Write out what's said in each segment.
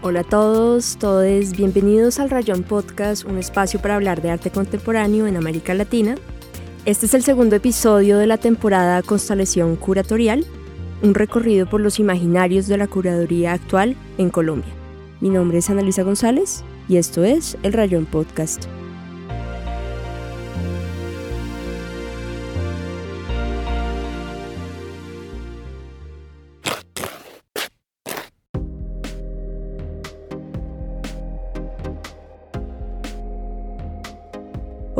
Hola a todos, todos bienvenidos al Rayón Podcast, un espacio para hablar de arte contemporáneo en América Latina. Este es el segundo episodio de la temporada Constelación Curatorial, un recorrido por los imaginarios de la curaduría actual en Colombia. Mi nombre es Ana Luisa González y esto es el Rayón Podcast.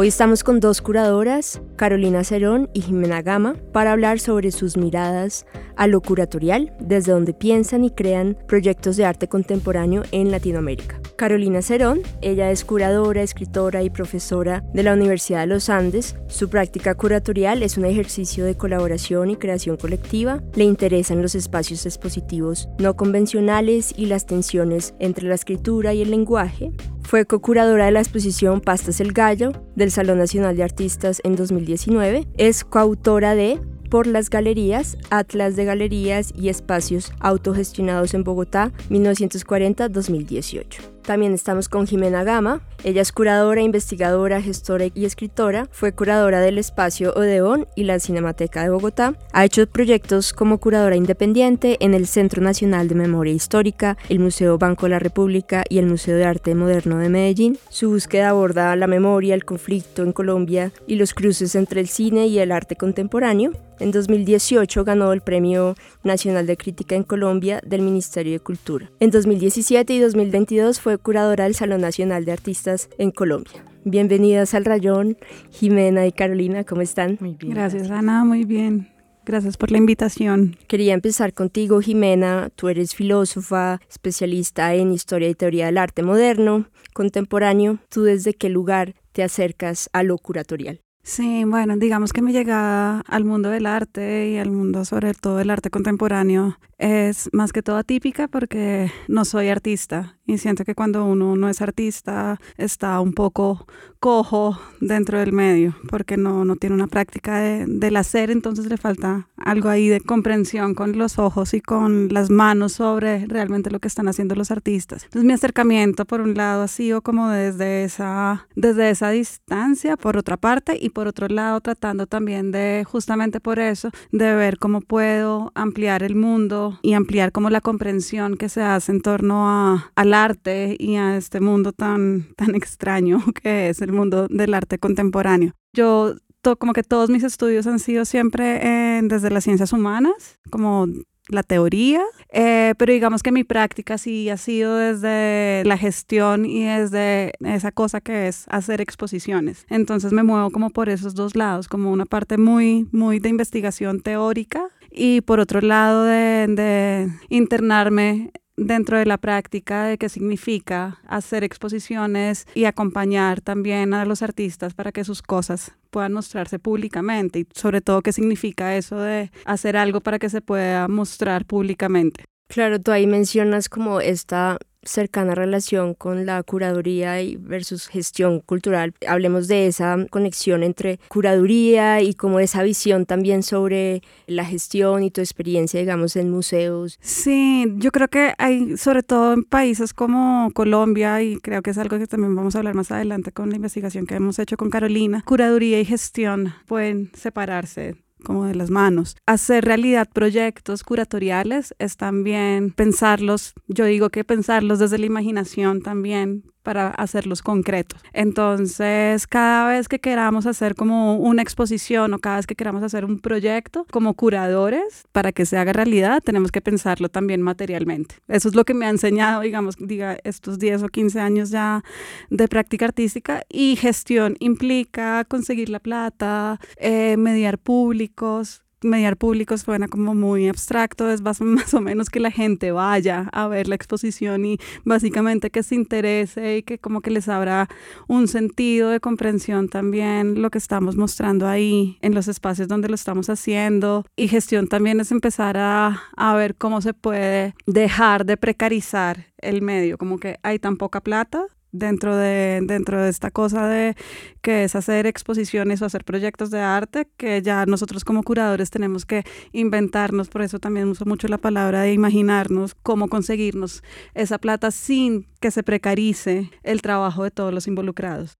Hoy estamos con dos curadoras, Carolina Cerón y Jimena Gama, para hablar sobre sus miradas a lo curatorial, desde donde piensan y crean proyectos de arte contemporáneo en Latinoamérica. Carolina Cerón, ella es curadora, escritora y profesora de la Universidad de los Andes. Su práctica curatorial es un ejercicio de colaboración y creación colectiva. Le interesan los espacios expositivos no convencionales y las tensiones entre la escritura y el lenguaje. Fue co-curadora de la exposición Pastas el Gallo del Salón Nacional de Artistas en 2019. Es coautora de por las galerías, Atlas de Galerías y Espacios Autogestionados en Bogotá, 1940-2018. También estamos con Jimena Gama. Ella es curadora, investigadora, gestora y escritora. Fue curadora del espacio Odeón y la Cinemateca de Bogotá. Ha hecho proyectos como curadora independiente en el Centro Nacional de Memoria Histórica, el Museo Banco de la República y el Museo de Arte Moderno de Medellín. Su búsqueda aborda la memoria, el conflicto en Colombia y los cruces entre el cine y el arte contemporáneo. En 2018 ganó el Premio Nacional de Crítica en Colombia del Ministerio de Cultura. En 2017 y 2022 fue curadora del Salón Nacional de Artistas en Colombia. Bienvenidas al Rayón, Jimena y Carolina, ¿cómo están? Muy bien. Gracias, Ana, muy bien. Gracias por la invitación. Quería empezar contigo, Jimena. Tú eres filósofa, especialista en historia y teoría del arte moderno, contemporáneo. ¿Tú desde qué lugar te acercas a lo curatorial? Sí, bueno, digamos que mi llegada al mundo del arte y al mundo sobre todo el arte contemporáneo es más que todo atípica porque no soy artista y siento que cuando uno no es artista está un poco cojo dentro del medio porque no, no tiene una práctica de, del hacer, entonces le falta algo ahí de comprensión con los ojos y con las manos sobre realmente lo que están haciendo los artistas. Entonces mi acercamiento por un lado ha sido como desde esa, desde esa distancia, por otra parte, y por otro lado tratando también de justamente por eso, de ver cómo puedo ampliar el mundo y ampliar como la comprensión que se hace en torno a, al arte y a este mundo tan, tan extraño que es el mundo del arte contemporáneo. Yo como que todos mis estudios han sido siempre desde las ciencias humanas, como la teoría, eh, pero digamos que mi práctica sí ha sido desde la gestión y desde esa cosa que es hacer exposiciones. Entonces me muevo como por esos dos lados, como una parte muy, muy de investigación teórica y por otro lado de, internarme dentro de la práctica de qué significa hacer exposiciones y acompañar también a los artistas para que sus cosas puedan mostrarse públicamente y sobre todo qué significa eso de hacer algo para que se pueda mostrar públicamente. Claro, tú ahí mencionas como esta cercana relación con la curaduría y versus gestión cultural. Hablemos de esa conexión entre curaduría y como esa visión también sobre la gestión y tu experiencia, digamos, en museos. Sí, yo creo que hay, sobre todo en países como Colombia, y creo que es algo que también vamos a hablar más adelante con la investigación que hemos hecho con Carolina, curaduría y gestión pueden separarse como de las manos. Hacer realidad proyectos curatoriales es también pensarlos, yo digo que pensarlos desde la imaginación también para hacerlos concretos. Entonces, cada vez que queramos hacer como una exposición o cada vez que queramos hacer un proyecto como curadores, para que se haga realidad, tenemos que pensarlo también materialmente. Eso es lo que me ha enseñado, digamos, diga, estos 10 o 15 años ya de práctica artística y gestión implica conseguir la plata, eh, mediar públicos, mediar públicos suena como muy abstracto, es más, o menos que la gente vaya a ver la exposición y básicamente que se interese y que como que les abra un sentido de comprensión también lo que estamos mostrando ahí en los espacios donde lo estamos haciendo. Y gestión también es empezar a, a ver cómo se puede dejar de precarizar el medio, como que hay tan poca plata dentro de, dentro de esta cosa de que es hacer exposiciones o hacer proyectos de arte que ya nosotros como curadores tenemos que inventarnos, por eso también uso mucho la palabra de imaginarnos cómo conseguirnos esa plata sin que se precarice el trabajo de todos los involucrados.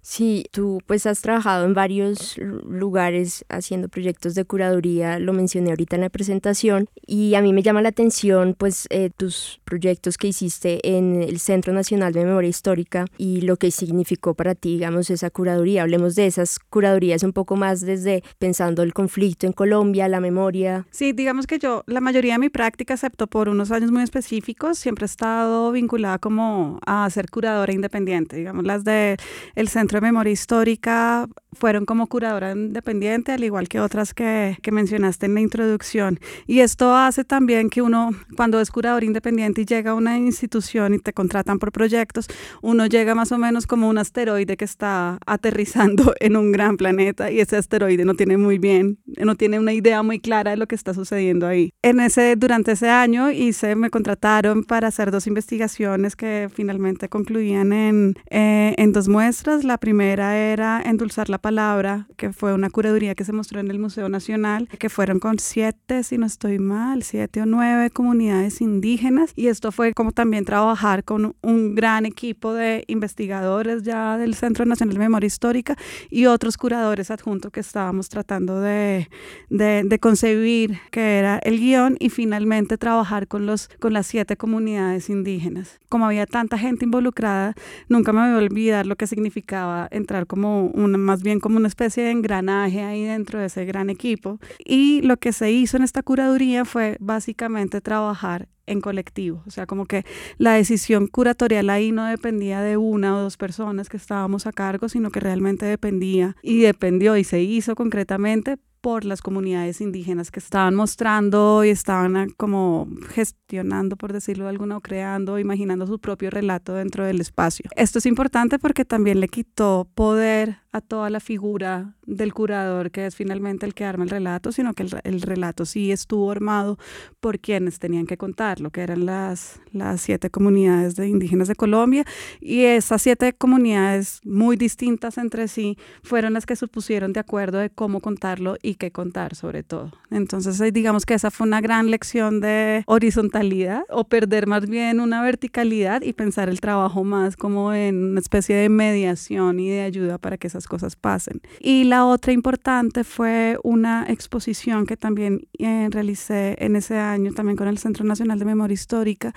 Sí, tú pues has trabajado en varios lugares haciendo proyectos de curaduría, lo mencioné ahorita en la presentación, y a mí me llama la atención pues eh, tus proyectos que hiciste en el Centro Nacional de Memoria Histórica y lo que significó para ti, digamos, esa curaduría. Hablemos de esas curadurías un poco más desde pensando el conflicto en Colombia, la memoria. Sí, digamos que yo, la mayoría de mi práctica, excepto por unos años muy específicos, siempre he estado vinculada como a ser curadora independiente, digamos, las del el Centro de Memoria Histórica fueron como curadora independiente, al igual que otras que, que, mencionaste en la introducción. Y esto hace también que uno, cuando es curador independiente y llega a una institución y te contratan por proyectos, uno llega más o menos como un asteroide que está aterrizando en un gran planeta y ese asteroide no tiene muy bien, no tiene una idea muy clara de lo que está sucediendo ahí. En ese, durante ese año hice, me contrataron para hacer dos investigaciones que finalmente concluían en, eh, en dos muestras. La primera era endulzar la palabra, que fue una curaduría que se mostró en el Museo Nacional, que fueron con siete, si no estoy mal, siete o nueve comunidades indígenas. Y esto fue como también trabajar con un gran equipo de investigadores ya del Centro Nacional de Memoria Histórica y otros curadores adjuntos que estábamos tratando de, de, de concebir que era el guion y finalmente trabajar con, los, con las siete comunidades indígenas. Como había tanta gente involucrada, nunca me voy a olvidar lo que significaba entrar como una, más bien como una especie de engranaje ahí dentro de ese gran equipo. Y lo que se hizo en esta curaduría fue básicamente trabajar en colectivo, o sea, como que la decisión curatorial ahí no dependía de una o dos personas que estábamos a cargo, sino que realmente dependía y dependió y se hizo concretamente por las comunidades indígenas que estaban mostrando y estaban ah, como gestionando, por decirlo de alguna, o creando, imaginando su propio relato dentro del espacio. Esto es importante porque también le quitó poder a toda la figura del curador, que es finalmente el que arma el relato, sino que el, relato sí estuvo armado por quienes tenían que contarlo, que eran las, las siete comunidades de indígenas de Colombia. Y esas siete comunidades muy distintas entre sí fueron las que se pusieron de acuerdo de cómo contarlo y qué contar sobre todo. Entonces, digamos que esa fue una gran lección de horizontalidad o perder más bien una verticalidad y pensar el trabajo más como en una especie de mediación y de ayuda para que esas cosas pasen. Y la otra importante fue una exposición que también eh, realicé en ese año, también con el Centro Nacional de Memoria Histórica,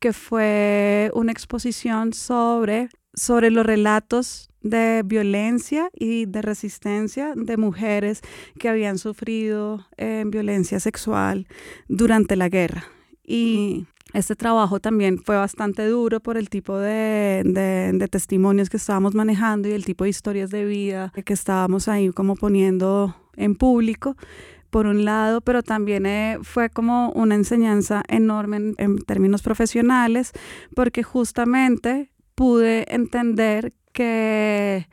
que fue una exposición sobre, sobre los relatos de violencia y de resistencia de mujeres que habían sufrido eh, violencia sexual durante la guerra. Y este trabajo también fue bastante duro por el tipo de, de, testimonios que estábamos manejando y el tipo de historias de vida que estábamos ahí como poniendo en público por un lado, pero también eh, fue como una enseñanza enorme en, términos profesionales, porque justamente pude entender que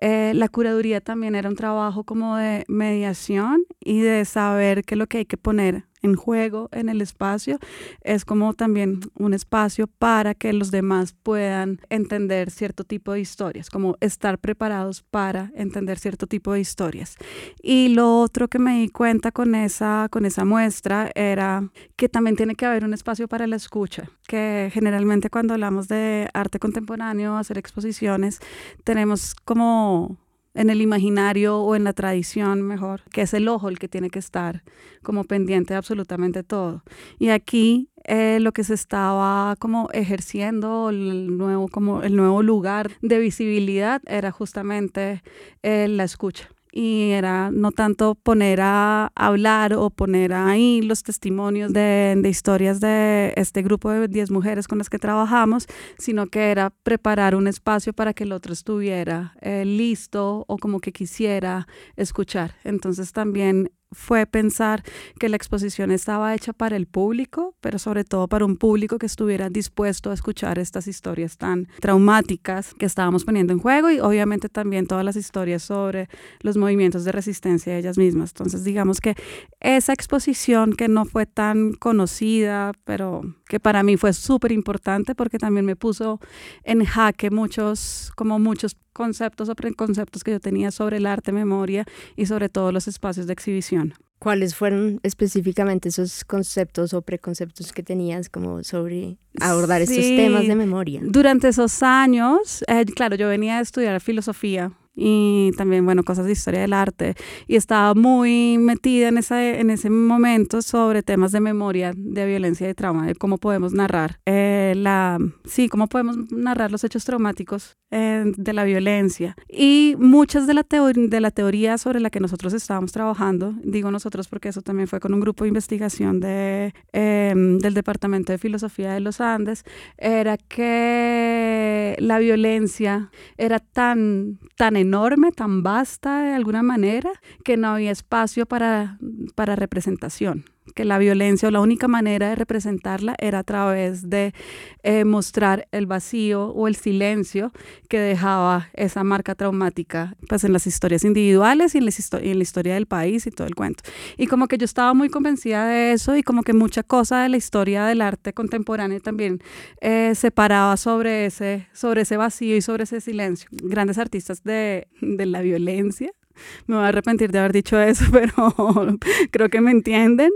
eh, la curaduría también era un trabajo como de mediación y de saber qué es lo que hay que poner en juego en el espacio es como también un espacio para que los demás puedan entender cierto tipo de historias, como estar preparados para entender cierto tipo de historias. Y lo otro que me di cuenta con esa, con esa muestra era que también tiene que haber un espacio para la escucha, que generalmente cuando hablamos de arte contemporáneo, hacer exposiciones, tenemos como en el imaginario o en la tradición mejor, que es el ojo el que tiene que estar como pendiente de absolutamente todo. Y aquí eh, lo que se estaba como ejerciendo, el nuevo, como el nuevo lugar de visibilidad era justamente eh, la escucha y era no tanto poner a hablar o poner ahí los testimonios de, de, historias de este grupo de 10 mujeres con las que trabajamos, sino que era preparar un espacio para que el otro estuviera eh, listo o como que quisiera escuchar. Entonces también fue pensar que la exposición estaba hecha para el público, pero sobre todo para un público que estuviera dispuesto a escuchar estas historias tan traumáticas que estábamos poniendo en juego y obviamente también todas las historias sobre los movimientos de resistencia de ellas mismas. Entonces digamos que esa exposición que no fue tan conocida, pero que para mí fue súper importante porque también me puso en jaque muchos, como muchos conceptos o preconceptos que yo tenía sobre el arte, memoria y sobre todo los espacios de exhibición. ¿Cuáles fueron específicamente esos conceptos o preconceptos que tenías como sobre abordar estos temas de memoria? Durante esos años, eh, claro, yo venía a estudiar filosofía y también, bueno, cosas de historia del arte. Y estaba muy metida en, esa, en ese momento sobre temas de memoria, de violencia y trauma, de cómo podemos narrar, eh, la, sí, cómo podemos narrar los hechos traumáticos eh, de la violencia. Y muchas de la, de la teoría sobre la que nosotros estábamos trabajando, digo nosotros porque eso también fue con un grupo de investigación de, em, del Departamento de Filosofía de los Andes, era que la violencia era tan, tan enorme, tan vasta de alguna manera, que no había espacio para, para representación que la violencia o la única manera de representarla era a través de eh, mostrar el vacío o el silencio que dejaba esa marca traumática pues en las historias individuales y en, la historia del país y todo el cuento. Y como que yo estaba muy convencida de eso y como que mucha cosa de la historia del arte contemporáneo también eh, se paraba sobre ese, sobre ese vacío y sobre ese silencio. Grandes artistas de, de la violencia me voy a arrepentir de haber dicho eso, pero creo que me entienden,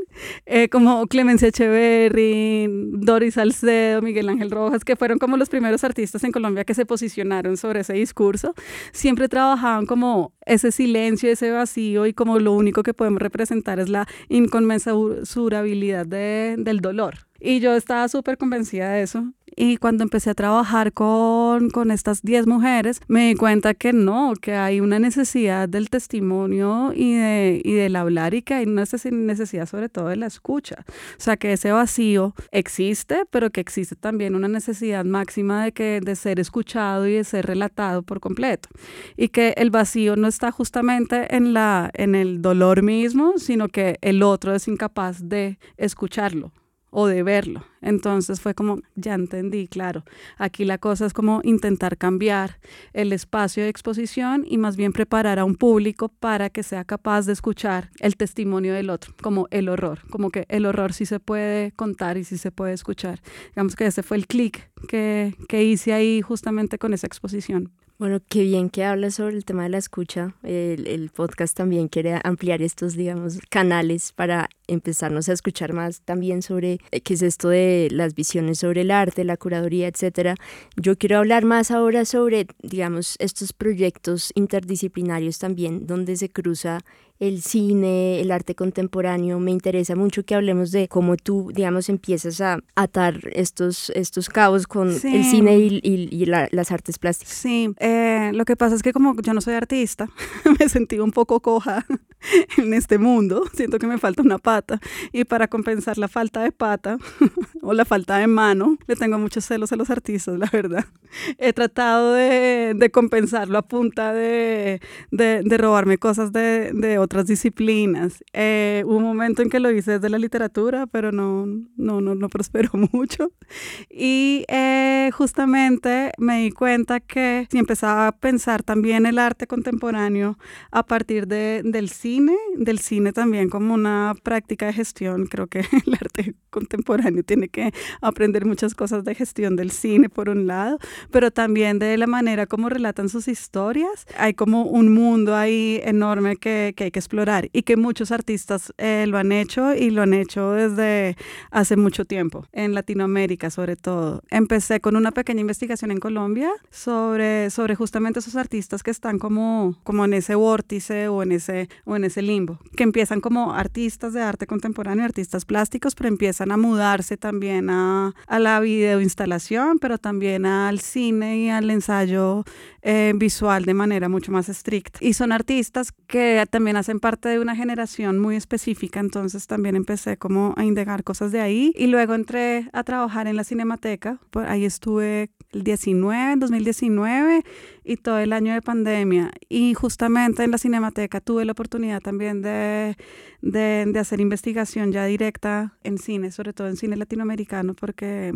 eh, como Clemencia Echeverry, Doris Salcedo, Miguel Ángel Rojas, que fueron como los primeros artistas en Colombia que se posicionaron sobre ese discurso, siempre trabajaban como ese silencio, ese vacío y como lo único que podemos representar es la inconmensurabilidad de, del dolor. Y yo estaba súper convencida de eso. Y cuando empecé a trabajar con, con estas 10 mujeres, me di cuenta que no, que hay una necesidad del testimonio y, de, y del hablar y que hay una necesidad sobre todo de la escucha. O sea, que ese vacío existe, pero que existe también una necesidad máxima de, que, de ser escuchado y de ser relatado por completo. Y que el vacío no está justamente en, la, en el dolor mismo, sino que el otro es incapaz de escucharlo o de verlo. Entonces fue como, ya entendí, claro, aquí la cosa es como intentar cambiar el espacio de exposición y más bien preparar a un público para que sea capaz de escuchar el testimonio del otro, como el horror, como que el horror sí se puede contar y sí se puede escuchar. Digamos que ese fue el clic que, que hice ahí justamente con esa exposición. Bueno, qué bien que hablas sobre el tema de la escucha. El, el, podcast también quiere ampliar estos, digamos, canales para empezarnos a escuchar más también sobre eh, qué es esto de las visiones sobre el arte, la curaduría, etcétera. Yo quiero hablar más ahora sobre, digamos, estos proyectos interdisciplinarios también, donde se cruza el cine, el arte contemporáneo. Me interesa mucho que hablemos de cómo tú, digamos, empiezas a atar estos, estos cabos con el cine y, las artes plásticas. Sí, eh, lo que pasa es que como yo no soy artista, me sentí un poco coja en este mundo. Siento que me falta una pata. Y para compensar la falta de pata o la falta de mano, le tengo muchos celos a los artistas, la verdad. He tratado de, de compensarlo a punta de, de, de robarme cosas de, otras disciplinas. Eh, hubo un momento en que lo hice desde la literatura, pero no, no, no, no prosperó mucho. Y eh, justamente me di cuenta que si empezaba a pensar también el arte contemporáneo a partir de, del cine, del cine también como una práctica de gestión, creo que el arte contemporáneo tiene que aprender muchas cosas de gestión del cine por un lado, pero también de la manera como relatan sus historias. Hay como un mundo ahí enorme que, que hay que explorar y que muchos artistas eh, lo han hecho y lo han hecho desde hace mucho tiempo, en Latinoamérica sobre todo. Empecé con una pequeña investigación en Colombia sobre, sobre justamente esos artistas que están como, como en ese vórtice o en ese, o en ese limbo, que empiezan como artistas de arte contemporáneo, artistas plásticos, pero empiezan a mudarse también a, a la videoinstalación, pero también al cine y al ensayo eh, visual de manera mucho más estricta. Y son artistas que también hacen parte de una generación muy específica, entonces también empecé como a indagar cosas de ahí y luego entré a trabajar en la Cinemateca, por ahí estuve el 19, 2019 y todo el año de pandemia. Y justamente en la Cinemateca tuve la oportunidad también de, de, de hacer investigación ya directa en cine, sobre todo en cine latinoamericano, porque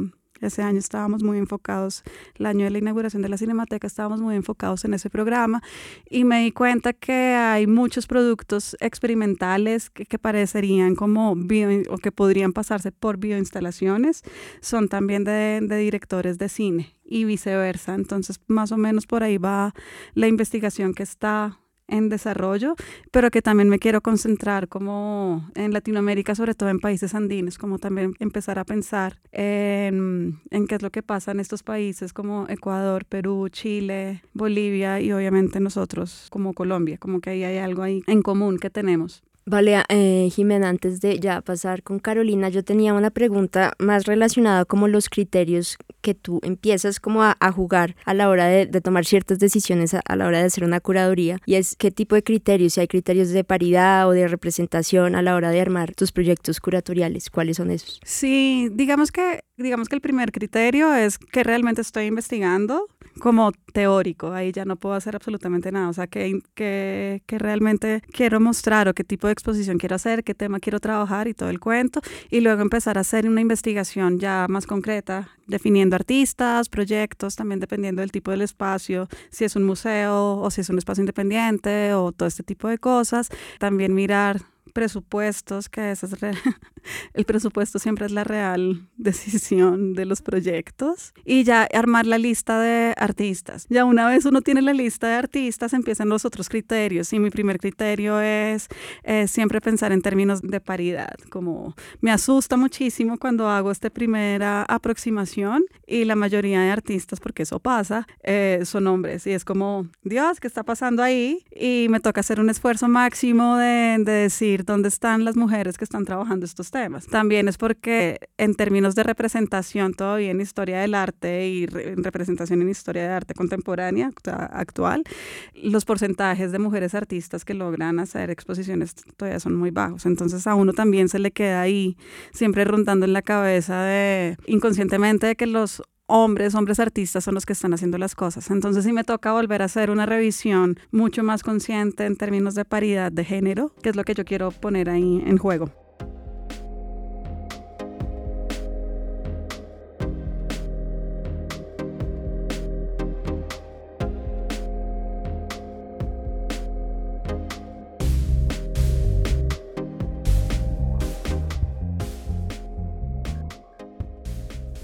ese año estábamos muy enfocados, el año de la inauguración de la Cinemateca, estábamos muy enfocados en ese programa y me di cuenta que hay muchos productos experimentales que, parecerían como bio, o que podrían pasarse por bioinstalaciones, son también de, de directores de cine y viceversa. Entonces, más o menos por ahí va la investigación que está en desarrollo, pero que también me quiero concentrar como en Latinoamérica, sobre todo en países andinos, como también empezar a pensar en, en, qué es lo que pasa en estos países como Ecuador, Perú, Chile, Bolivia y obviamente nosotros como Colombia, como que ahí hay algo ahí en común que tenemos. Vale, eh, Jimena, antes de ya pasar con Carolina, yo tenía una pregunta más relacionada como los criterios que tú empiezas como a, jugar a la hora de, de tomar ciertas decisiones a, a, la hora de hacer una curaduría y es qué tipo de criterios, si hay criterios de paridad o de representación a la hora de armar tus proyectos curatoriales, ¿cuáles son esos? Sí, digamos que digamos que el primer criterio es que realmente estoy investigando como teórico, ahí ya no puedo hacer absolutamente nada, o sea, que, que, que, realmente quiero mostrar o qué tipo de exposición quiero hacer, qué tema quiero trabajar y todo el cuento, y luego empezar a hacer una investigación ya más concreta, definiendo artistas, proyectos, también dependiendo del tipo del espacio, si es un museo o si es un espacio independiente o todo este tipo de cosas, también mirar presupuestos, que ese es el presupuesto siempre es la real decisión de los proyectos, y ya armar la lista de artistas. Ya una vez uno tiene la lista de artistas, empiezan los otros criterios, y mi primer criterio es, siempre pensar en términos de paridad, como me asusta muchísimo cuando hago esta primera aproximación y la mayoría de artistas, porque eso pasa, eh, son hombres, y es como, Dios, ¿qué está pasando ahí? Y me toca hacer un esfuerzo máximo de, de decir, dónde están las mujeres que están trabajando estos También es porque en términos de representación todavía en historia del arte y en representación en historia de arte contemporánea actual, los porcentajes de mujeres artistas que logran hacer exposiciones todavía son muy bajos. Entonces a uno también se le queda ahí siempre rondando en la cabeza de inconscientemente de que los hombres, hombres artistas son los que están haciendo las cosas. Entonces sí me toca volver a hacer una revisión mucho más consciente en términos de paridad de género, que es lo que yo quiero poner ahí en juego.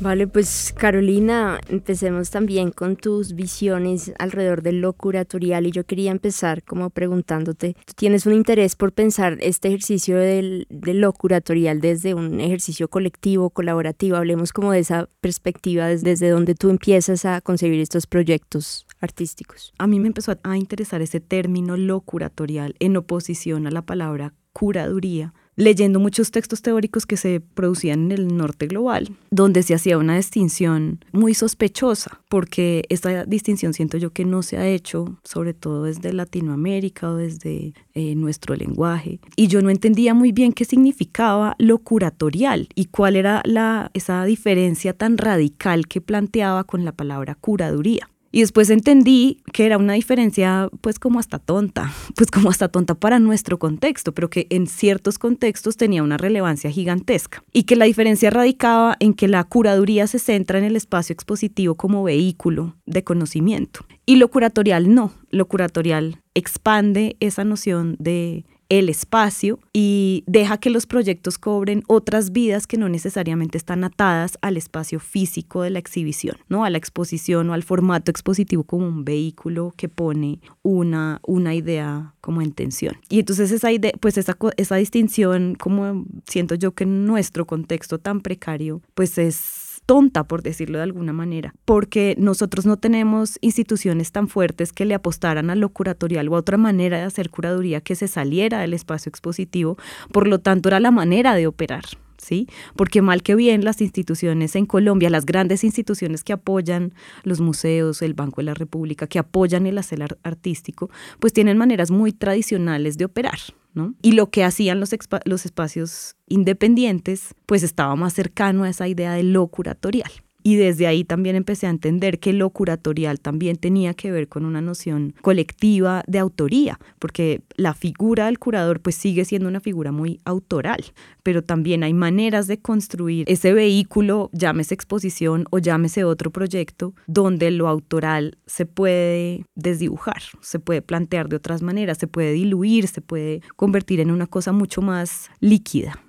Vale, pues Carolina, empecemos también con tus visiones alrededor de lo curatorial y yo quería empezar como preguntándote, ¿tú tienes un interés por pensar este ejercicio del, de lo curatorial desde un ejercicio colectivo, colaborativo? Hablemos como de esa perspectiva desde, desde donde tú empiezas a concebir estos proyectos artísticos. A mí me empezó a interesar ese término lo curatorial en oposición a la palabra curaduría leyendo muchos textos teóricos que se producían en el norte global, donde se hacía una distinción muy sospechosa, porque esta distinción siento yo que no se ha hecho, sobre todo desde Latinoamérica o desde eh, nuestro lenguaje. Y yo no entendía muy bien qué significaba lo curatorial y cuál era la, esa diferencia tan radical que planteaba con la palabra curaduría. Y después entendí que era una diferencia pues como hasta tonta, pues como hasta tonta para nuestro contexto, pero que en ciertos contextos tenía una relevancia gigantesca. Y que la diferencia radicaba en que la curaduría se centra en el espacio expositivo como vehículo de conocimiento. Y lo curatorial no, lo curatorial expande esa noción de el espacio y deja que los proyectos cobren otras vidas que no necesariamente están atadas al espacio físico de la exhibición, ¿no? A la exposición o al formato expositivo como un vehículo que pone una, una idea como en tensión. Y entonces esa idea, pues esa, esa distinción, como siento yo que en nuestro contexto tan precario, pues es tonta, por decirlo de alguna manera, porque nosotros no tenemos instituciones tan fuertes que le apostaran a lo curatorial o a otra manera de hacer curaduría que se saliera del espacio expositivo, por lo tanto era la manera de operar ¿sí? Porque mal que bien las instituciones en Colombia, las grandes instituciones que apoyan los museos, el Banco de la República, que apoyan el hacer artístico, pues tienen maneras muy tradicionales de operar, ¿no? Y lo que hacían los, los espacios independientes, pues estaba más cercano a esa idea de lo curatorial. Y desde ahí también empecé a entender que lo curatorial también tenía que ver con una noción colectiva de autoría, porque la figura del curador pues sigue siendo una figura muy autoral, pero también hay maneras de construir ese vehículo, llámese exposición o llámese otro proyecto, donde lo autoral se puede desdibujar, se puede plantear de otras maneras, se puede diluir, se puede convertir en una cosa mucho más líquida.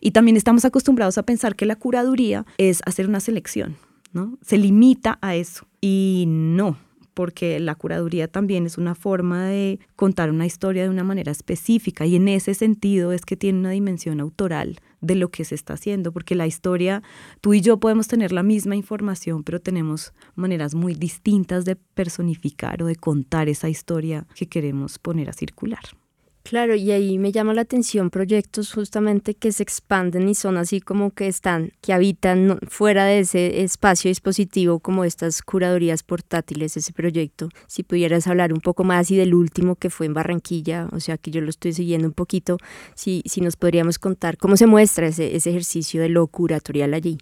Y también estamos acostumbrados a pensar que la curaduría es hacer una selección, ¿no? Se limita a eso. Y no, porque la curaduría también es una forma de contar una historia de una manera específica y en ese sentido es que tiene una dimensión autoral de lo que se está haciendo, porque la historia, tú y yo podemos tener la misma información, pero tenemos maneras muy distintas de personificar o de contar esa historia que queremos poner a circular. Claro, y ahí me llama la atención proyectos justamente que se expanden y son así como que están, que habitan fuera de ese espacio dispositivo como estas curadurías portátiles, ese proyecto. Si pudieras hablar un poco más y del último que fue en Barranquilla, o sea que yo lo estoy siguiendo un poquito, si, si nos podríamos contar cómo se muestra ese, ese ejercicio de lo curatorial allí.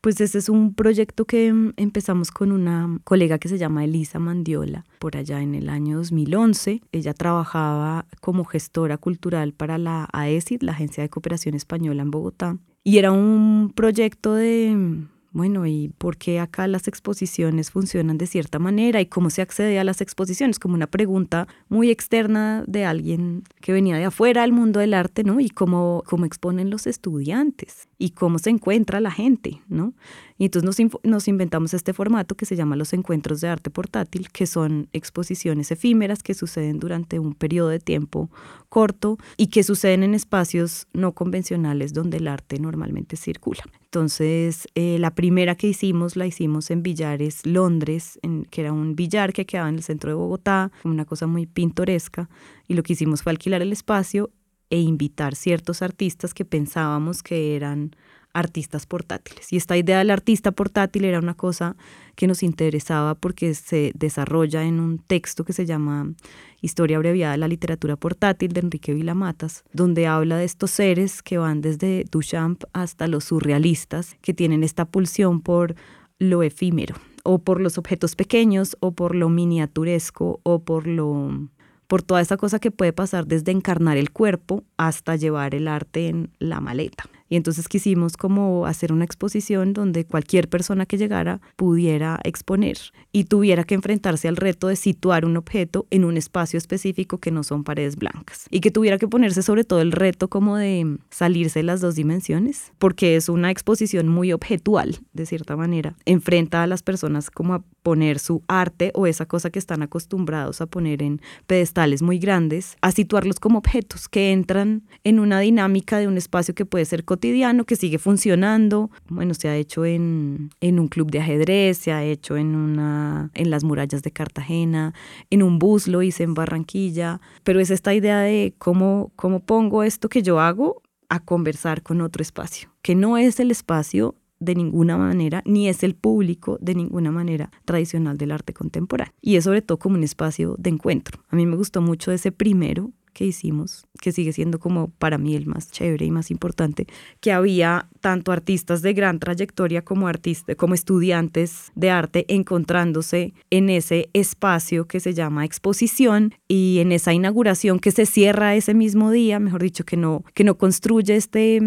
Pues ese es un proyecto que mm, empezamos con una colega que se llama Elisa Mandiola por allá en el año 2011. Ella trabajaba como gestora cultural para la AESID, la Agencia de Cooperación Española en Bogotá. Y era un proyecto de bueno, ¿y por qué acá las exposiciones funcionan de cierta manera y cómo se accede a las exposiciones? Como una pregunta muy externa de alguien que venía de afuera del mundo del arte, ¿no? Y cómo, cómo exponen los estudiantes y cómo se encuentra la gente, ¿no? Y entonces nos, inventamos este formato que se llama los encuentros de arte portátil, que son exposiciones efímeras que suceden durante un periodo de tiempo corto y que suceden en espacios no convencionales donde el arte normalmente circula. Entonces, eh, la primera que hicimos la hicimos en Villares, Londres, en, que era un billar que quedaba en el centro de Bogotá, una cosa muy pintoresca, y lo que hicimos fue alquilar el espacio e invitar ciertos artistas que pensábamos que eran artistas portátiles. Y esta idea del artista portátil era una cosa que nos interesaba porque se desarrolla en un texto que se llama Historia abreviada de la literatura portátil de Enrique Vilamatas, donde habla de estos seres que van desde Duchamp hasta los surrealistas, que tienen esta pulsión por lo efímero, o por los objetos pequeños, o por lo miniaturesco, o por lo por toda esa cosa que puede pasar desde encarnar el cuerpo hasta llevar el arte en la maleta. Y entonces quisimos como hacer una exposición donde cualquier persona que llegara pudiera exponer y tuviera que enfrentarse al reto de situar un objeto en un espacio específico que no son paredes blancas y que tuviera que ponerse sobre todo el reto como de salirse de las dos dimensiones, porque es una exposición muy objetual, de cierta manera. Enfrenta a las personas como a poner su arte o esa cosa que están acostumbrados a poner en pedestales muy grandes, a situarlos como objetos que entran en una dinámica de un espacio que puede ser cotidiano que sigue funcionando. Bueno, se ha hecho en, en un club de ajedrez, se ha hecho en, una, en las murallas de Cartagena, en un bus lo hice en Barranquilla, pero es esta idea de cómo, cómo pongo esto que yo hago a conversar con otro espacio, que no es el espacio de ninguna manera, ni es el público de ninguna manera tradicional del arte contemporáneo. Y es sobre todo como un espacio de encuentro. A mí me gustó mucho ese primero que hicimos, que sigue siendo como para mí el más chévere y más importante, que había tanto artistas de gran trayectoria como artistas, como estudiantes de arte encontrándose en ese espacio que se llama exposición y en esa inauguración que se cierra ese mismo día, mejor dicho, que no, que no construye este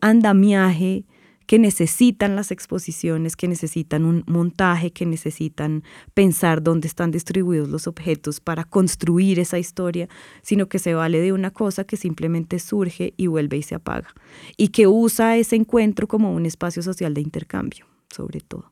andamiaje que necesitan las exposiciones, que necesitan un montaje, que necesitan pensar dónde están distribuidos los objetos para construir esa historia, sino que se vale de una cosa que simplemente surge y vuelve y se apaga, y que usa ese encuentro como un espacio social de intercambio, sobre todo.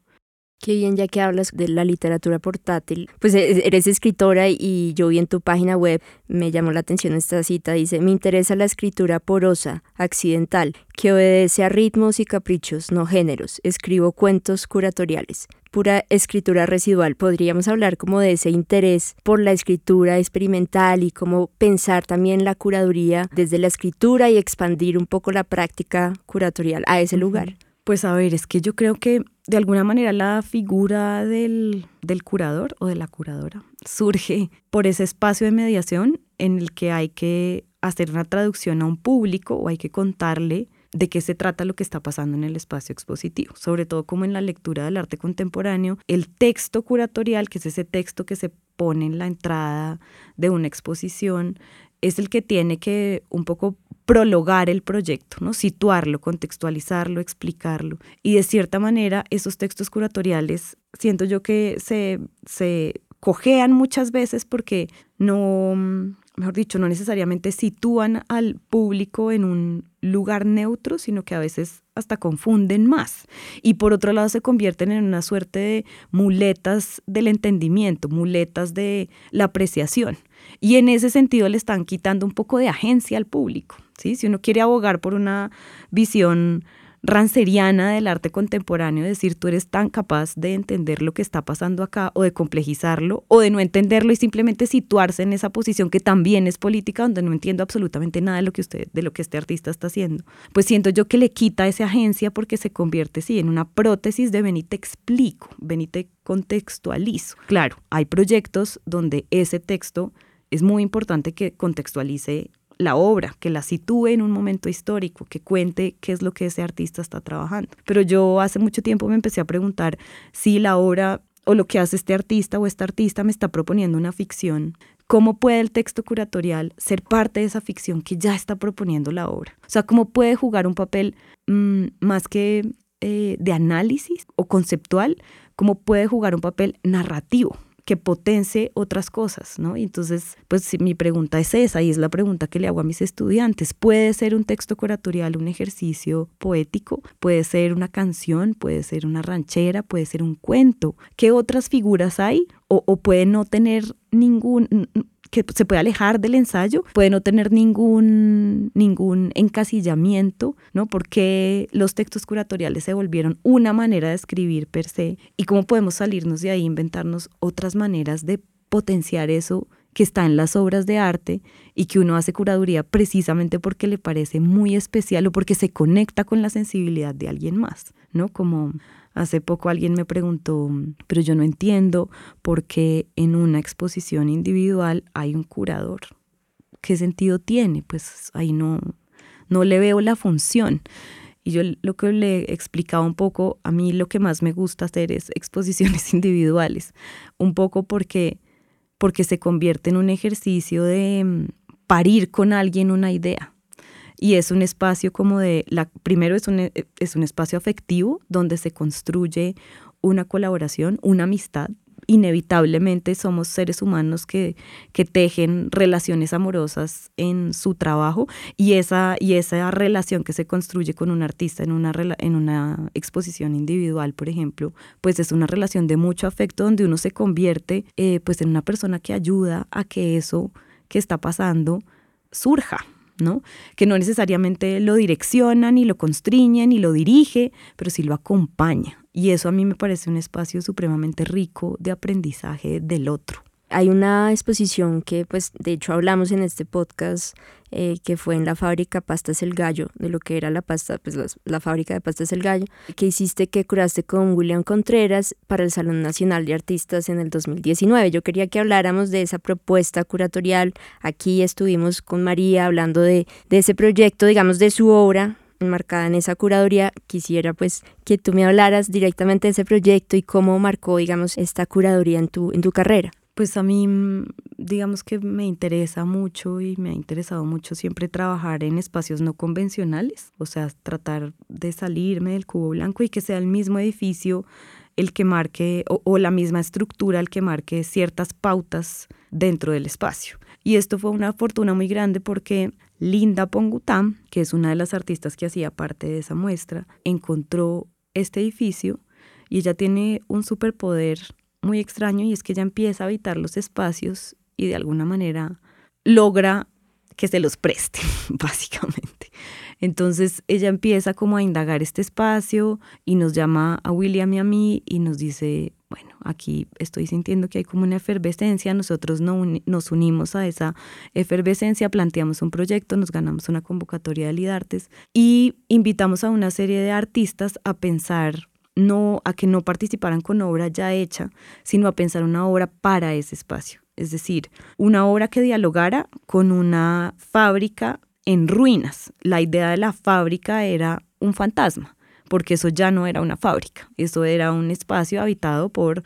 Qué bien, ya que hablas de la literatura portátil, pues e, e, eres escritora y yo vi en tu página web, me llamó la atención esta cita, dice, me interesa la escritura porosa, accidental, que obedece a ritmos y caprichos, no géneros, escribo cuentos curatoriales pura escritura residual. Podríamos hablar como de ese interés por la escritura experimental y cómo pensar también la curaduría desde la escritura y expandir un poco la práctica curatorial a ese lugar. Pues a ver, es que yo creo que de alguna manera la figura del, del curador o de la curadora surge por ese espacio de mediación en el que hay que hacer una traducción a un público o hay que contarle de qué se trata lo que está pasando en el espacio expositivo, sobre todo como en la lectura del arte contemporáneo, el texto curatorial, que es ese texto que se pone en la entrada de una exposición, es el que tiene que un poco prologar el proyecto, ¿no? situarlo, contextualizarlo, explicarlo. Y de cierta manera, esos textos curatoriales, siento yo que se, se cojean muchas veces porque no, mejor dicho, no necesariamente sitúan al público en un lugar neutro, sino que a veces hasta confunden más. Y por otro lado se convierten en una suerte de muletas del entendimiento, muletas de la apreciación. Y en ese sentido le están quitando un poco de agencia al público. ¿Sí? Si uno quiere abogar por una visión ranceriana del arte contemporáneo, decir tú eres tan capaz de entender lo que está pasando acá o de complejizarlo o de no entenderlo y simplemente situarse en esa posición que también es política donde no entiendo absolutamente nada de lo que usted de lo que este artista está haciendo. Pues siento yo que le quita esa agencia porque se convierte sí en una prótesis de ven y te explico, ven y te contextualizo. Claro, hay proyectos donde ese texto es muy importante que contextualice la obra, que la sitúe en un momento histórico, que cuente qué es lo que ese artista está trabajando. Pero yo hace mucho tiempo me empecé a preguntar si la obra o lo que hace este artista o esta artista me está proponiendo una ficción, ¿cómo puede el texto curatorial ser parte de esa ficción que ya está proponiendo la obra? O sea, ¿cómo puede jugar un papel mm, más que eh, de análisis o conceptual? ¿Cómo puede jugar un papel narrativo? Que potencie otras cosas, ¿no? Y entonces, pues mi pregunta es esa y es la pregunta que le hago a mis estudiantes. ¿Puede ser un texto curatorial un ejercicio poético? ¿Puede ser una canción? ¿Puede ser una ranchera? ¿Puede ser un cuento? ¿Qué otras figuras hay? O, o puede no tener ningún que se puede alejar del ensayo, puede no tener ningún, ningún encasillamiento, ¿no? Porque los textos curatoriales se volvieron una manera de escribir per se y cómo podemos salirnos de ahí, inventarnos otras maneras de potenciar eso que está en las obras de arte y que uno hace curaduría precisamente porque le parece muy especial o porque se conecta con la sensibilidad de alguien más, ¿no? Como Hace poco alguien me preguntó, pero yo no entiendo por qué en una exposición individual hay un curador. ¿Qué sentido tiene? Pues ahí no, no le veo la función. Y yo lo que le explicaba un poco, a mí lo que más me gusta hacer es exposiciones individuales, un poco porque, porque se convierte en un ejercicio de mm, parir con alguien una idea y es un espacio como de, la, primero es un, eh, es un espacio afectivo donde se construye una colaboración, una amistad. Inevitablemente somos seres humanos que, que tejen relaciones amorosas en su trabajo y esa, y esa relación que se construye con un artista en una, en una exposición individual, por ejemplo, pues es una relación de mucho afecto donde uno se convierte eh, pues en una persona que ayuda a que eso que está pasando surja, ¿no? Que no necesariamente lo direcciona, ni lo constriñe, ni lo dirige, pero sí lo acompaña. Y eso a mí me parece un espacio supremamente rico de aprendizaje del otro. Hay una exposición que, pues, de hecho hablamos en este podcast, eh, que fue en la fábrica Pastas El Gallo, de lo que era la pasta, pues la, fábrica de Pastas El Gallo, que hiciste que curaste con William Contreras para el Salón Nacional de Artistas en el 2019. Yo quería que habláramos de esa propuesta curatorial. Aquí estuvimos con María hablando de, de ese proyecto, digamos, de su obra, enmarcada en esa curaduría, quisiera pues que tú me hablaras directamente de ese proyecto y cómo marcó, digamos, esta curaduría en tu, en tu carrera. Pues a mí, mm, digamos que me interesa mucho y me ha interesado mucho siempre trabajar en espacios no convencionales, o sea, tratar de salirme del cubo blanco y que sea el mismo edificio el que marque o, la misma estructura el que marque ciertas pautas dentro del espacio. Y esto fue una fortuna muy grande porque Linda Pongutam, que es una de las artistas que hacía parte de esa muestra, encontró este edificio y ella tiene un superpoder muy extraño y es que ella empieza a habitar los espacios y de alguna manera logra que se los preste, básicamente. Entonces ella empieza como a indagar este espacio y nos llama a William y a mí y nos dice, bueno, aquí estoy sintiendo que hay como una efervescencia, nosotros no nos unimos a esa efervescencia, planteamos un proyecto, nos ganamos una convocatoria de Lidartes y invitamos a una serie de artistas a pensar no a que no participaran con obra ya hecha, sino a pensar una obra para ese espacio. Es decir, una obra que dialogara con una fábrica en ruinas. La idea de la fábrica era un fantasma, porque eso ya no era una fábrica, eso era un espacio habitado por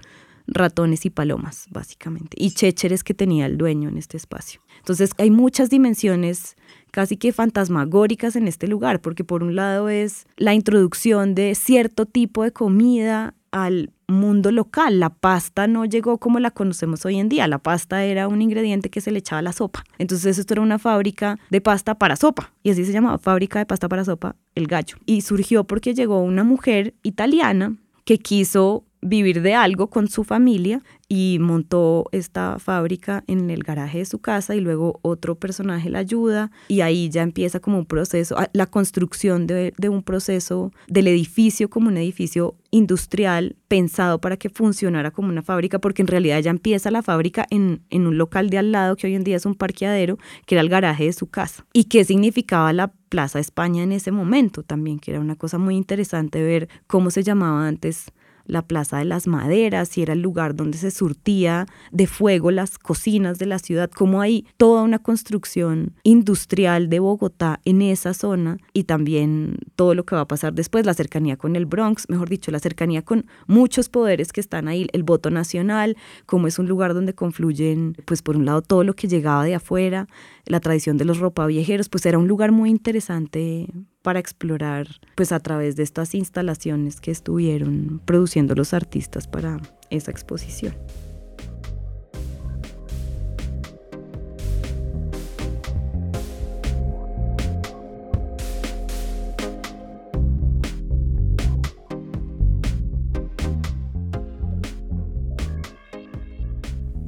ratones y palomas, básicamente, y chécheres que tenía el dueño en este espacio. Entonces hay muchas dimensiones casi que fantasmagóricas en este lugar, porque por un lado es la introducción de cierto tipo de comida al mundo local. La pasta no llegó como la conocemos hoy en día. La pasta era un ingrediente que se le echaba a la sopa. Entonces esto era una fábrica de pasta para sopa. Y así se llamaba fábrica de pasta para sopa El Gallo. Y surgió porque llegó una mujer italiana que quiso vivir de algo con su familia y montó esta fábrica en el garaje de su casa y luego otro personaje la ayuda y ahí ya empieza como un proceso, ah, la construcción de, un proceso del edificio como un edificio industrial pensado para que funcionara como una fábrica porque en realidad ya empieza la fábrica en, en un local de al lado que hoy en día es un parqueadero que era el garaje de su casa. Y qué significaba la Plaza España en ese momento también que era una cosa muy interesante ver cómo se llamaba antes la Plaza de las Maderas y era el lugar donde se surtía de fuego las cocinas de la ciudad, como hay toda una construcción industrial de Bogotá en esa zona y también todo lo que va a pasar después, la cercanía con el Bronx, mejor dicho, la cercanía con muchos poderes que están ahí, el voto nacional, como es un lugar donde confluyen, pues por un lado todo lo que llegaba de afuera, la tradición de los ropaviejeros, pues era un lugar muy interesante para explorar pues a través de estas instalaciones que estuvieron produciendo los artistas para esa exposición.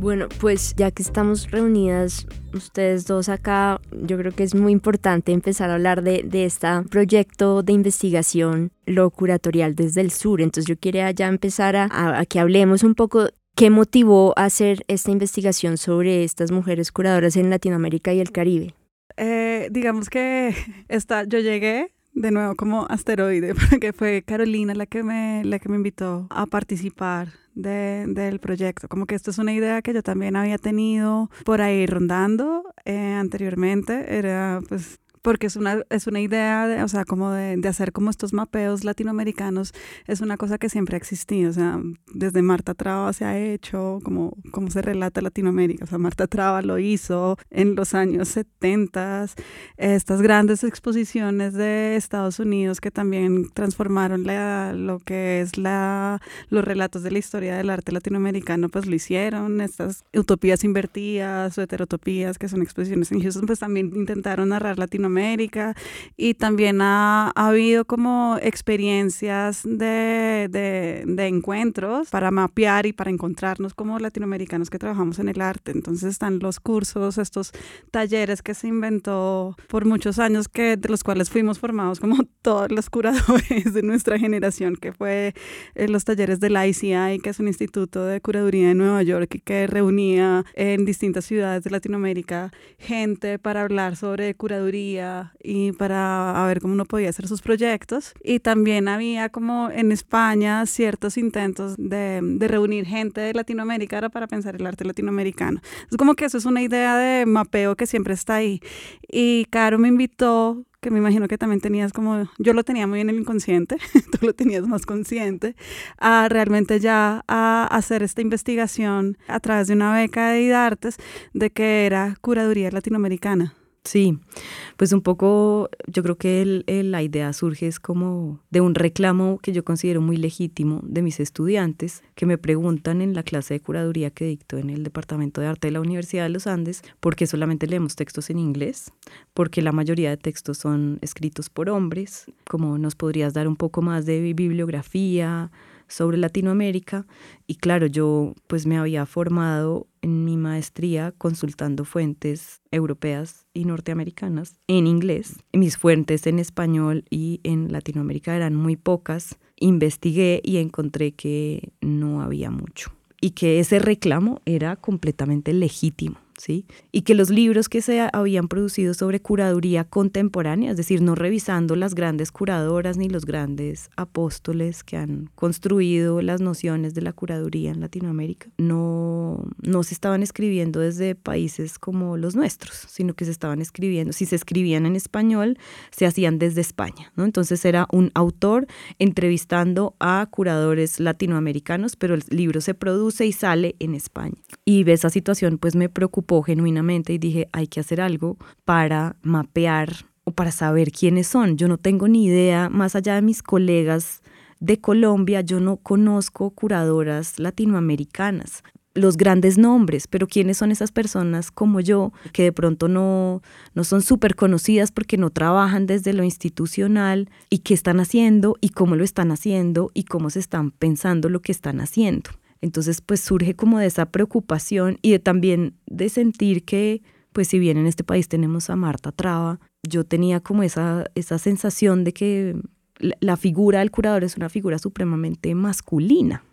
Bueno, pues ya que estamos reunidas ustedes dos acá, yo creo que es muy importante empezar a hablar de, este proyecto de investigación, lo curatorial desde el sur. Entonces yo quería ya empezar a, que hablemos un poco qué motivó hacer esta investigación sobre estas mujeres curadoras en Latinoamérica y el Caribe. Eh, digamos que esta, yo llegué de nuevo como asteroide, porque fue Carolina la que me, la que me invitó a participar de, del proyecto. Como que esto es una idea que yo también había tenido por ahí rondando eh, anteriormente. Era pues porque es una, es una idea, de, o sea, como de, de, hacer como estos mapeos latinoamericanos, es una cosa que siempre ha existido, o sea, desde Marta Traba se ha hecho, como, como se relata Latinoamérica, o sea, Marta Traba lo hizo en los años 70, estas grandes exposiciones de Estados Unidos que también transformaron la, lo que es la, los relatos de la historia del arte latinoamericano, pues lo hicieron, estas utopías invertidas o heterotopías, que son exposiciones en Houston, pues también intentaron narrar Latinoamérica América y también ha, habido como experiencias de, de, encuentros para mapear y para encontrarnos como latinoamericanos que trabajamos en el arte. Entonces están los cursos, estos talleres que se inventó por muchos años, que, de los cuales fuimos formados como todos los curadores de nuestra generación, que fue eh, los talleres del ICI, que es un instituto de curaduría de Nueva York y que reunía en distintas ciudades de Latinoamérica gente para hablar sobre curaduría y para ver cómo uno podía hacer sus proyectos. Y también había como en España ciertos intentos de, de reunir gente de Latinoamérica para pensar el arte latinoamericano. Es como que eso es una idea de mapeo que siempre está ahí. Y Caro me invitó que me imagino que también tenías como, yo lo tenía muy en el inconsciente, tú lo tenías más consciente, a realmente ya a hacer esta investigación a través de una beca de IDARTES de que era curaduría latinoamericana. Sí, pues un poco yo creo que la idea surge es como de un reclamo que yo considero muy legítimo de mis estudiantes que me preguntan en la clase de curaduría que dicto en el Departamento de Arte de la Universidad de los Andes por qué solamente leemos textos en inglés, porque la mayoría de textos son escritos por hombres, como nos podrías dar un poco más de bibliografía, sobre Latinoamérica y claro, yo pues me había formado en mi maestría consultando fuentes europeas y norteamericanas en inglés. Mis fuentes en español y en Latinoamérica eran muy pocas. Investigué y encontré que no había mucho y que ese reclamo era completamente legítimo. Y que los libros que se habían producido sobre curaduría contemporánea, es decir, no revisando las grandes curadoras ni los grandes apóstoles que han construido las nociones de la curaduría en Latinoamérica, no, no se estaban escribiendo desde países como los nuestros, sino que se estaban escribiendo, si se escribían en español, se hacían desde España, ¿no? Entonces era un autor entrevistando a curadores latinoamericanos, pero el libro se produce y sale en España. Y esa situación pues me preocupó genuinamente y dije, hay que hacer algo para mapear o para saber quiénes son. Yo no tengo ni idea, más allá de mis colegas de Colombia, yo no conozco curadoras latinoamericanas los grandes nombres, pero quiénes son esas personas como yo que de pronto no, no son súper conocidas porque no trabajan desde lo institucional y qué están haciendo y cómo lo están haciendo y cómo se están pensando lo que están haciendo. Entonces, pues surge como de esa preocupación y también de sentir que, pues si bien en este país tenemos a Marta Traba, yo tenía como esa, esa sensación de que la figura del curador es una figura supremamente masculina.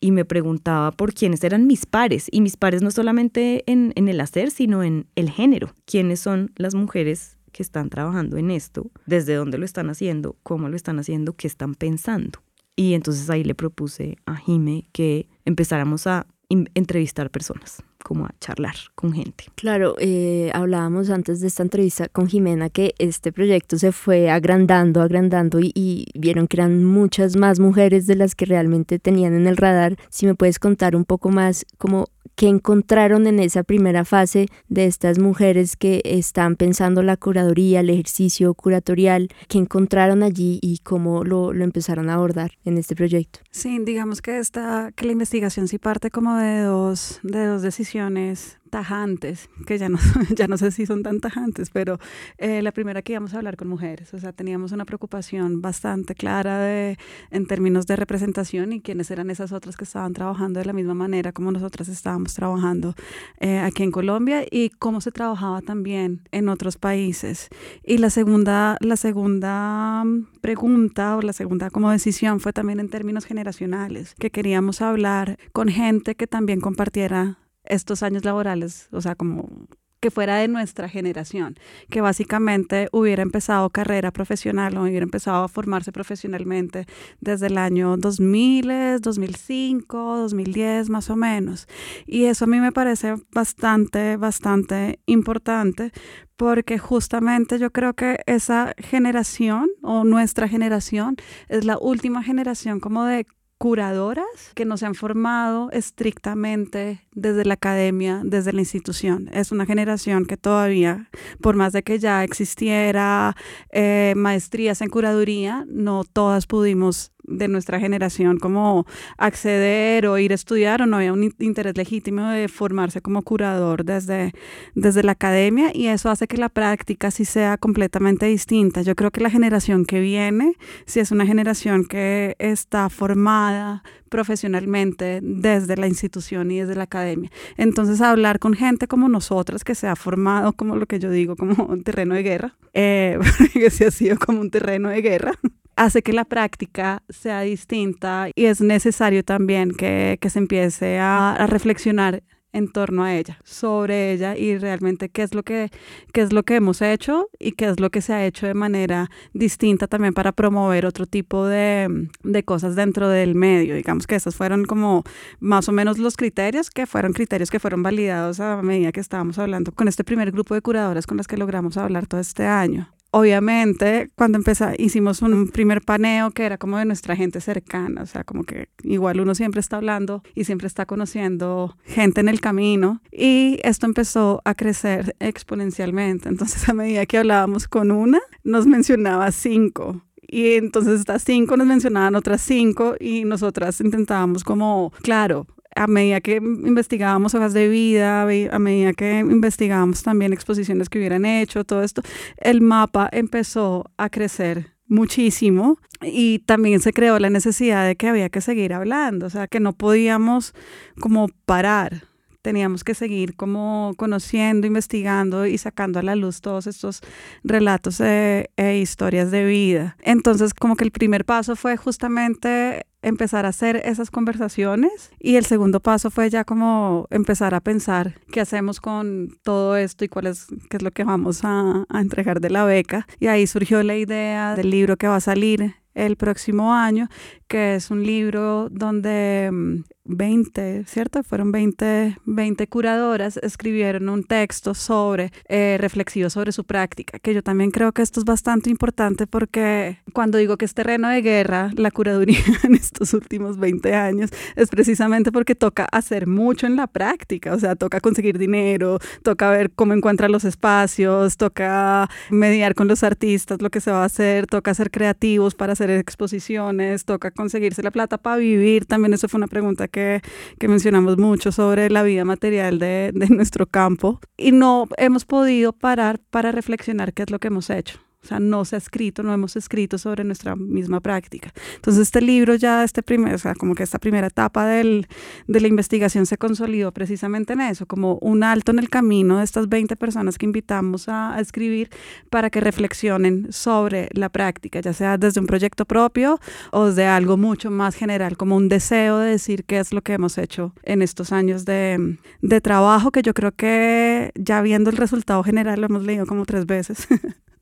Y me preguntaba por quiénes eran mis pares. Y mis pares no solamente en, en el hacer, sino en el género. ¿Quiénes son las mujeres que están trabajando en esto? ¿Desde dónde lo están haciendo? ¿Cómo lo están haciendo? ¿Qué están pensando? Y entonces ahí le propuse a Jime que empezáramos a entrevistar personas, como a charlar con gente. Claro, eh, hablábamos antes de esta entrevista con Jimena que este proyecto se fue agrandando, agrandando y, y, vieron que eran muchas más mujeres de las que realmente tenían en el radar. Si me puedes contar un poco más como ¿Qué encontraron en esa primera fase de estas mujeres que están pensando la curaduría, el ejercicio curatorial? ¿Qué encontraron allí y cómo lo, lo empezaron a abordar en este proyecto? Sí, digamos que, esta, que la investigación sí parte como de dos, de dos decisiones tajantes, que ya no, ya no sé si son tan tajantes, pero eh, la primera que íbamos a hablar con mujeres, o sea, teníamos una preocupación bastante clara de, en términos de representación y quiénes eran esas otras que estaban trabajando de la misma manera como nosotras estábamos trabajando eh, aquí en Colombia y cómo se trabajaba también en otros países. Y la segunda, la segunda pregunta o la segunda como decisión fue también en términos generacionales, que queríamos hablar con gente que también compartiera estos años laborales, o sea, como que fuera de nuestra generación, que básicamente hubiera empezado carrera profesional o hubiera empezado a formarse profesionalmente desde el año 2000, 2005, 2010 más o menos. Y eso a mí me parece bastante, bastante importante porque justamente yo creo que esa generación o nuestra generación es la última generación como de curadoras que no se han formado estrictamente desde la academia, desde la institución. Es una generación que todavía, por más de que ya existiera eh, maestrías en curaduría, no todas pudimos de nuestra generación como acceder o ir a estudiar o no había un interés legítimo de formarse como curador desde, desde la academia y eso hace que la práctica sí sea completamente distinta. Yo creo que la generación que viene sí es una generación que está formada profesionalmente desde la institución y desde la academia. Entonces, hablar con gente como nosotras, que se ha formado como lo que yo digo, como un terreno de guerra, eh, que se ha sido como un terreno de guerra, hace que la práctica sea distinta y es necesario también que, que se empiece a, reflexionar en torno a ella, sobre ella y realmente qué es lo que qué es lo que hemos hecho y qué es lo que se ha hecho de manera distinta también para promover otro tipo de, de cosas dentro del medio. Digamos que esos fueron como más o menos los criterios que fueron criterios que fueron validados a medida que estábamos hablando con este primer grupo de curadoras con las que logramos hablar todo este año obviamente, cuando empezamos, hicimos un primer paneo que era como de nuestra gente cercana, o sea, como que igual uno siempre está hablando y siempre está conociendo gente en el camino. Y esto empezó a crecer exponencialmente. Entonces, a medida que hablábamos con una, nos mencionaba cinco. Y entonces estas cinco nos mencionaban otras cinco y nosotras intentábamos como, claro, a medida que investigábamos hojas de vida, a medida que investigábamos también exposiciones que hubieran hecho, todo esto, el mapa empezó a crecer muchísimo y también se creó la necesidad de que había que seguir hablando, o sea, que no podíamos como parar teníamos que seguir como conociendo, investigando y sacando a la luz todos estos relatos e, e, historias de vida. Entonces, como que el primer paso fue justamente empezar a hacer esas conversaciones y el segundo paso fue ya como empezar a pensar qué hacemos con todo esto y cuál es, qué es lo que vamos a, a entregar de la beca. Y ahí surgió la idea del libro que va a salir el próximo año, que es un libro donde mm, 20, ¿cierto? Fueron 20, 20 curadoras, escribieron un texto sobre, eh, reflexivo sobre su práctica, que yo también creo que esto es bastante importante porque cuando digo que es terreno de guerra, la curaduría en estos últimos 20 años es precisamente porque toca hacer mucho en la práctica, o sea, toca conseguir dinero, toca ver cómo encuentra los espacios, toca mediar con los artistas lo que se va a hacer, toca ser creativos para hacer exposiciones, toca conseguirse la plata para vivir, también eso fue una pregunta que, mencionamos mucho sobre la vida material de, de nuestro campo y no hemos podido parar para reflexionar qué es lo que hemos hecho. O sea, no se ha escrito, no hemos escrito sobre nuestra misma práctica. Entonces, este libro ya, este primer, o sea, como que esta primera etapa del, de la investigación se consolidó precisamente en eso, como un alto en el camino de estas 20 personas que invitamos a, a escribir para que reflexionen sobre la práctica, ya sea desde un proyecto propio o de algo mucho más general, como un deseo de decir qué es lo que hemos hecho en estos años de, de trabajo, que yo creo que ya viendo el resultado general lo hemos leído como tres veces.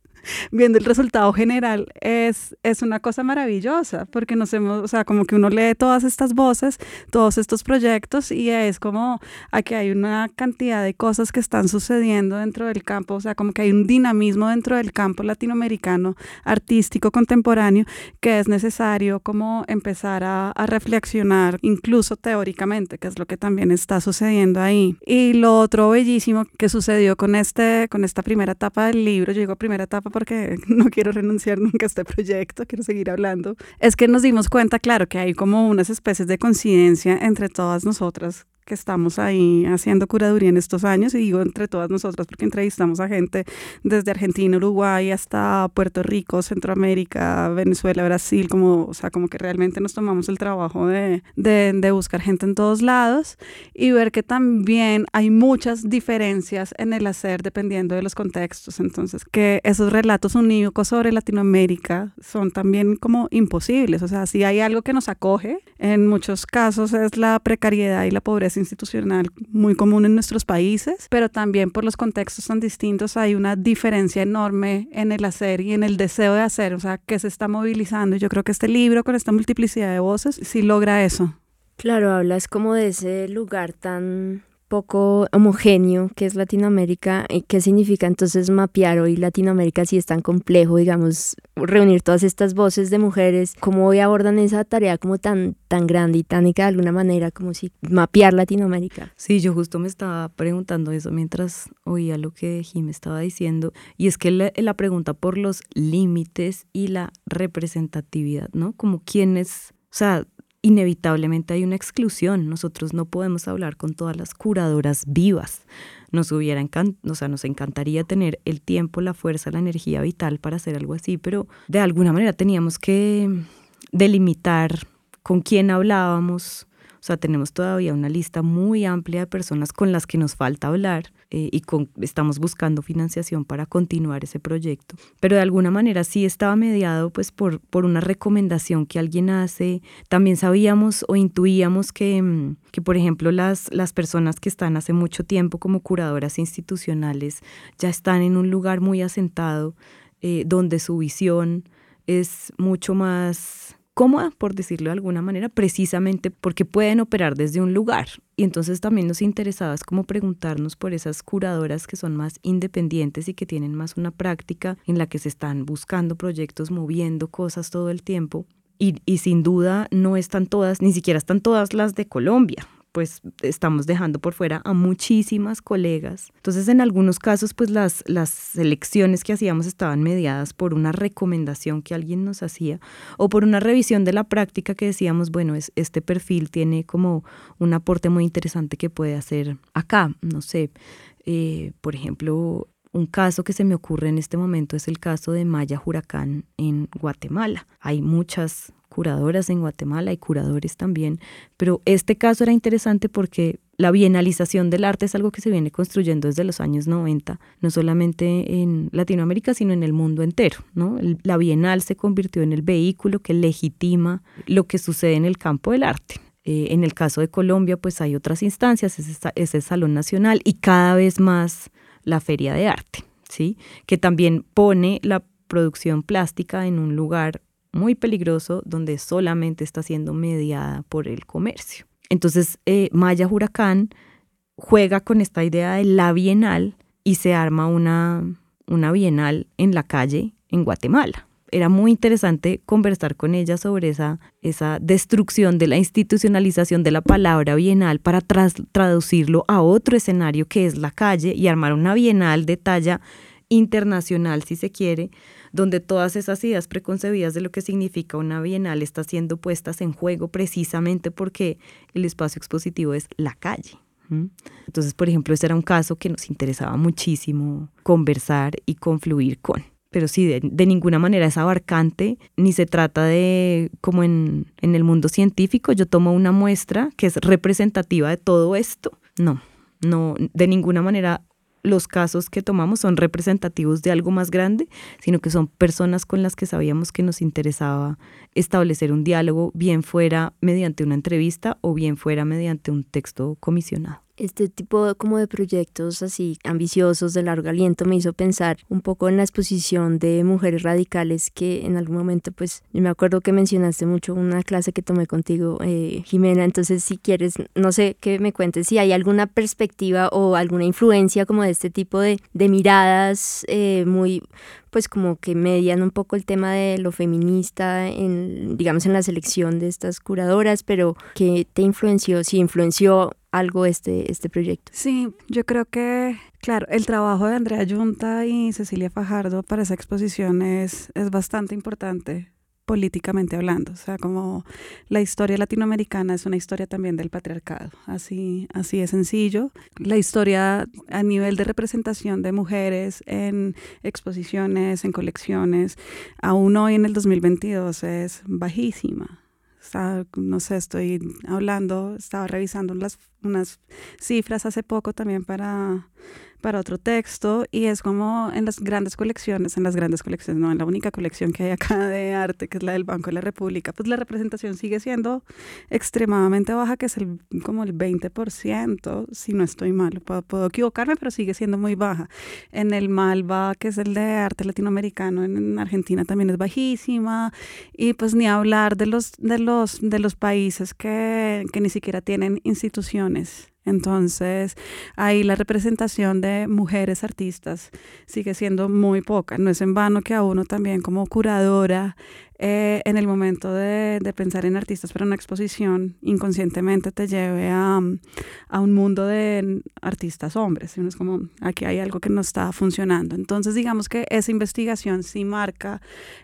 viendo el resultado general es, es una cosa maravillosa, porque nos hemos, o sea, como que uno lee todas estas voces, todos estos proyectos y es como aquí hay una cantidad de cosas que están sucediendo dentro del campo, o sea, como que hay un dinamismo dentro del campo latinoamericano, artístico, contemporáneo, que es necesario como empezar a, a reflexionar, incluso teóricamente, que es lo que también está sucediendo ahí. Y lo otro bellísimo que sucedió con, este, con esta primera etapa del libro, yo digo primera etapa porque no quiero renunciar nunca a este proyecto, quiero seguir hablando, es que nos dimos cuenta, claro, que hay como unas especies de coincidencia entre todas nosotras que estamos ahí haciendo curaduría en estos años, y digo entre todas nosotras porque entrevistamos a gente desde Argentina, Uruguay hasta Puerto Rico, Centroamérica, Venezuela, Brasil, como, o sea, como que realmente nos tomamos el trabajo de, de, de buscar gente en todos lados y ver que también hay muchas diferencias en el hacer dependiendo de los contextos. Entonces, que esos relatos unívocos sobre Latinoamérica son también como imposibles. O sea, si hay algo que nos acoge, en muchos casos es la precariedad y la pobreza institucional muy común en nuestros países, pero también por los contextos tan distintos hay una diferencia enorme en el hacer y en el deseo de hacer, o sea, que se está movilizando. Yo creo que este libro con esta multiplicidad de voces sí logra eso. Claro, hablas como de ese lugar tan poco homogéneo que es Latinoamérica y qué significa entonces mapear hoy Latinoamérica si es tan complejo, digamos, reunir todas estas voces de mujeres, cómo hoy abordan esa tarea como tan, tan grande y tánica de alguna manera, como si mapear Latinoamérica. Sí, yo justo me estaba preguntando eso mientras oía lo que Jim estaba diciendo, y es que la, la pregunta por los límites y la representatividad, ¿no? Como quiénes, o sea, inevitablemente hay una exclusión. Nosotros no podemos hablar con todas las curadoras vivas. Nos hubiera o sea, nos encantaría tener el tiempo, la fuerza, la energía vital para hacer algo así, pero de alguna manera teníamos que delimitar con quién hablábamos, o sea, tenemos todavía una lista muy amplia de personas con las que nos falta hablar eh, y estamos buscando financiación para continuar ese proyecto. Pero de alguna manera sí estaba mediado pues por, por una recomendación que alguien hace. También sabíamos o intuíamos que, mm, que por ejemplo, las, las personas que están hace mucho tiempo como curadoras institucionales ya están en un lugar muy asentado eh, donde su visión es mucho más cómoda, por decirlo de alguna manera, precisamente porque pueden operar desde un lugar. Y entonces también nos interesaba es como preguntarnos por esas curadoras que son más independientes y que tienen más una práctica en la que se están buscando proyectos, moviendo cosas todo el tiempo. Y, y sin duda no están todas, ni siquiera están todas las de Colombia pues estamos dejando por fuera a muchísimas colegas. Entonces, en algunos casos, pues las, las selecciones que hacíamos estaban mediadas por una recomendación que alguien nos hacía o por una revisión de la práctica que decíamos, bueno, es, este perfil tiene como un aporte muy interesante que puede hacer acá, no sé, eh, por ejemplo, Un caso que se me ocurre en este momento es el caso de Maya Huracán en Guatemala. Hay muchas curadoras en Guatemala y curadores también, pero este caso era interesante porque la bienalización del arte es algo que se viene construyendo desde los años 90, no solamente en Latinoamérica, sino en el mundo entero. ¿no? La bienal se convirtió en el vehículo que legitima lo que sucede en el campo del arte. Eh, en el caso de Colombia, pues hay otras instancias, es, el Salón Nacional y cada vez más la Feria de Arte, ¿sí? que también pone la producción plástica en un lugar muy peligroso donde solamente está siendo mediada por el comercio. Entonces, eh, Maya Huracán juega con esta idea de la bienal y se arma una, una bienal en la calle en Guatemala. Era muy interesante conversar con ella sobre esa, esa destrucción de la institucionalización de la palabra bienal para traducirlo a otro escenario que es la calle y armar una bienal de talla internacional, si se quiere, donde todas esas ideas preconcebidas de lo que significa una bienal están siendo puestas en juego precisamente porque el espacio expositivo es la calle. Entonces, por ejemplo, ese era un caso que nos interesaba muchísimo conversar y confluir con. Pero sí, de, ninguna manera es abarcante, ni se trata de, como en, en el mundo científico, yo tomo una muestra que es representativa de todo esto. No, no, de ninguna manera los casos que tomamos son representativos de algo más grande, sino que son personas con las que sabíamos que nos interesaba establecer un diálogo, bien fuera mediante una entrevista o bien fuera mediante un texto comisionado este tipo como de proyectos así ambiciosos de largo aliento me hizo pensar un poco en la exposición de mujeres radicales que en algún momento pues me acuerdo que mencionaste mucho una clase que tomé contigo eh, Jimena entonces si quieres no sé que me cuentes si hay alguna perspectiva o alguna influencia como de este tipo de, de miradas eh, muy pues como que median un poco el tema de lo feminista en digamos en la selección de estas curadoras pero que te influenció si influenció algo este, este proyecto. Sí, yo creo que, claro, el trabajo de Andrea Yunta y Cecilia Fajardo para esa exposición es, es bastante importante políticamente hablando, o sea, como la historia latinoamericana es una historia también del patriarcado, así, así es sencillo. La historia a nivel de representación de mujeres en exposiciones, en colecciones, aún hoy en el 2022 es bajísima no sé, estoy hablando, estaba revisando las, unas cifras hace poco también para para otro texto y es como en las grandes colecciones, en las grandes colecciones, no en la única colección que hay acá de arte, que es la del Banco de la República, pues la representación sigue siendo extremadamente baja, que es el, como el 20%, si no estoy mal, puedo, equivocarme, pero sigue siendo muy baja. En el Malva, que es el de arte latinoamericano, en, Argentina también es bajísima y pues ni hablar de los, de los, de los países que, que ni siquiera tienen instituciones entonces, ahí la representación de mujeres artistas sigue siendo muy poca. No es en vano que a uno también como curadora, eh, en el momento de, pensar en artistas para una exposición, inconscientemente te lleve a, un mundo de artistas hombres. Es como, aquí hay algo que no está funcionando. Entonces, digamos que esa investigación sí marca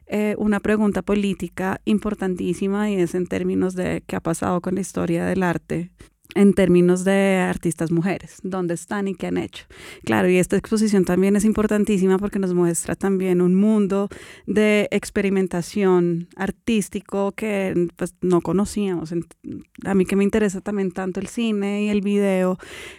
eh, una pregunta política importantísima y es en términos de qué ha pasado con la historia del arte en términos de artistas mujeres, dónde están y qué han hecho. Claro, y esta exposición también es importantísima porque nos muestra también un mundo de experimentación artístico que pues, no conocíamos. A mí que me interesa también tanto el cine y el video,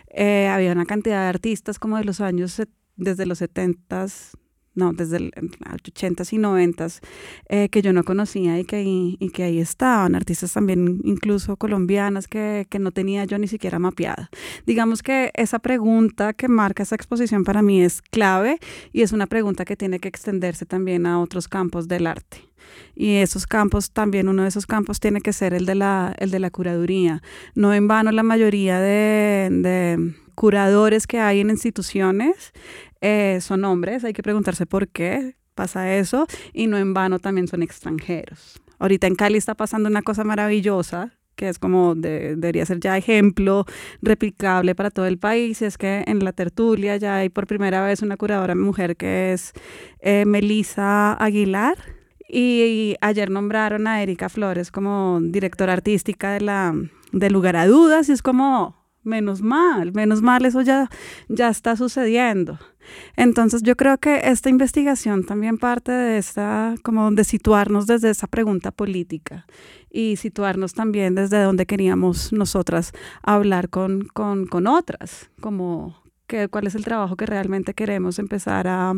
eh, había una cantidad de artistas como de los años, desde los 70s, no, desde los 80s y 90s, eh, que yo no conocía y que, y, que ahí estaban, artistas también incluso colombianas que, que, no tenía yo ni siquiera mapeada. Digamos que esa pregunta que marca esa exposición para mí es clave y es una pregunta que tiene que extenderse también a otros campos del arte. Y esos campos, también uno de esos campos tiene que ser el de la, el de la curaduría. No en vano la mayoría de, de curadores que hay en instituciones eh, son hombres, hay que preguntarse por qué pasa eso y no en vano también son extranjeros. Ahorita en Cali está pasando una cosa maravillosa que es como debería ser ya ejemplo replicable para todo el país, es que en la tertulia ya hay por primera vez una curadora mujer que es eh, Melisa Aguilar. Y, ayer nombraron a Erika Flores como directora artística de la de Lugar a Dudas y es como menos mal, menos mal eso ya, ya está sucediendo. Entonces yo creo que esta investigación también parte de esta, como de situarnos desde esa pregunta política y situarnos también desde donde queríamos nosotras hablar con, con, con otras, como cuál es el trabajo que realmente queremos empezar a,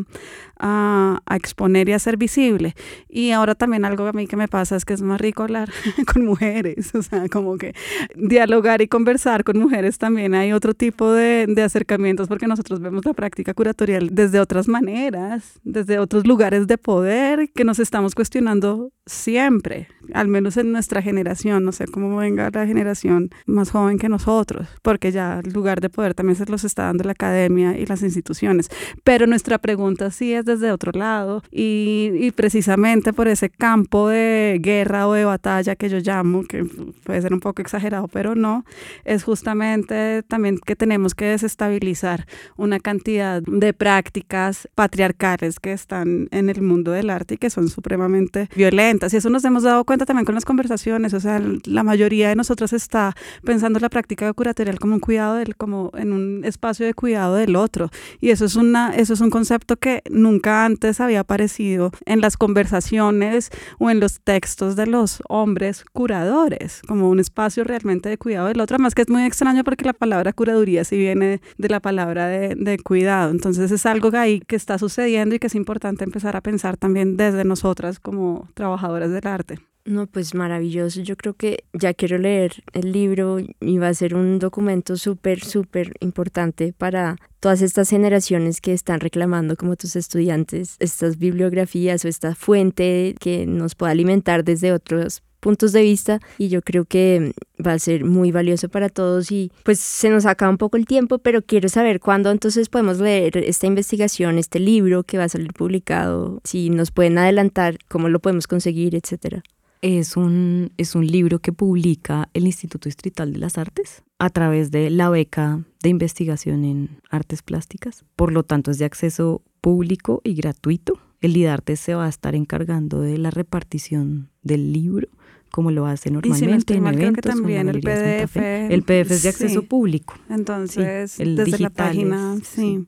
a, exponer y a hacer visible. Y ahora también algo a mí que me pasa es que es más rico hablar con mujeres, o sea, como que dialogar y conversar con mujeres también hay otro tipo de, de acercamientos porque nosotros vemos la práctica curatorial desde otras maneras, desde otros lugares de poder que nos estamos cuestionando siempre, al menos en nuestra generación, no sé cómo venga la generación más joven que nosotros, porque ya el lugar de poder también se los está dando la academia y las instituciones. Pero nuestra pregunta sí es desde otro lado y, precisamente por ese campo de guerra o de batalla que yo llamo, que puede ser un poco exagerado, pero no, es justamente también que tenemos que desestabilizar una cantidad de prácticas patriarcales que están en el mundo del arte y que son supremamente violentas. Y eso nos hemos dado cuenta también con las conversaciones, o sea, la mayoría de nosotras está pensando la práctica curatorial como un cuidado, del, como en un espacio de cuidado del otro. Y eso es, una, eso es un concepto que nunca antes había aparecido en las conversaciones o en los textos de los hombres curadores, como un espacio realmente de cuidado del otro. Más que es muy extraño porque la palabra curaduría sí viene de la palabra de, de cuidado. Entonces es algo ahí que está sucediendo y que es importante empezar a pensar también desde nosotras como trabajadoras del arte. No, pues maravilloso. Yo creo que ya quiero leer el libro y va a ser un documento súper, súper importante para todas estas generaciones que están reclamando como tus estudiantes estas bibliografías o esta fuente que nos pueda alimentar desde otros puntos de vista y yo creo que va a ser muy valioso para todos y pues se nos acaba un poco el tiempo, pero quiero saber cuándo entonces podemos leer esta investigación, este libro que va a salir publicado, si nos pueden adelantar cómo lo podemos conseguir, etcétera es un, es un libro que publica el Instituto Distrital de las Artes a través de la beca de investigación en artes plásticas. Por lo tanto, es de acceso público y gratuito. El IDARTE se va a estar encargando de la repartición del libro como lo hace normalmente en eventos. también el PDF. El PDF es de acceso público. Entonces, desde la página, sí.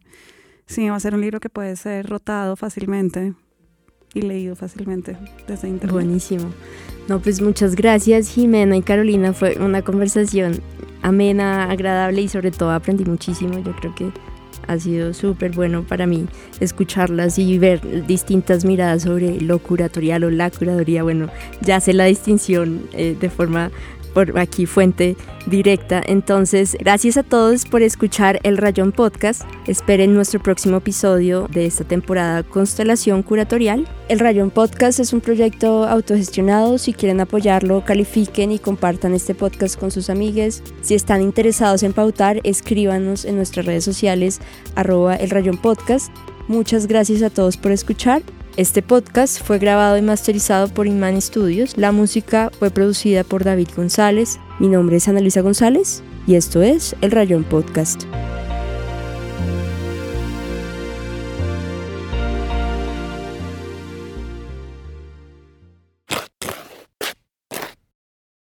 Sí, va a ser un libro que puede ser rotado fácilmente y leído fácilmente desde internet. Buenísimo. No, pues muchas gracias Jimena y Carolina. Fue una conversación amena, agradable y sobre todo aprendí muchísimo. Yo creo que ha sido súper bueno para mí escucharlas y ver distintas miradas sobre lo curatorial o la curaduría. Bueno, ya sé la distinción eh, de forma por aquí fuente directa. Entonces, gracias a todos por escuchar el Rayón Podcast. Esperen nuestro próximo episodio de esta temporada Constelación Curatorial. El Rayón Podcast es un proyecto autogestionado. Si quieren apoyarlo, califiquen y compartan este podcast con sus amigues. Si están interesados en pautar, escríbanos en nuestras redes sociales arroba el Rayón Podcast. Muchas gracias a todos por escuchar este podcast fue grabado y masterizado por Inman Studios. La música fue producida por David González. Mi nombre es Ana Luisa González y esto es El Rayón Podcast.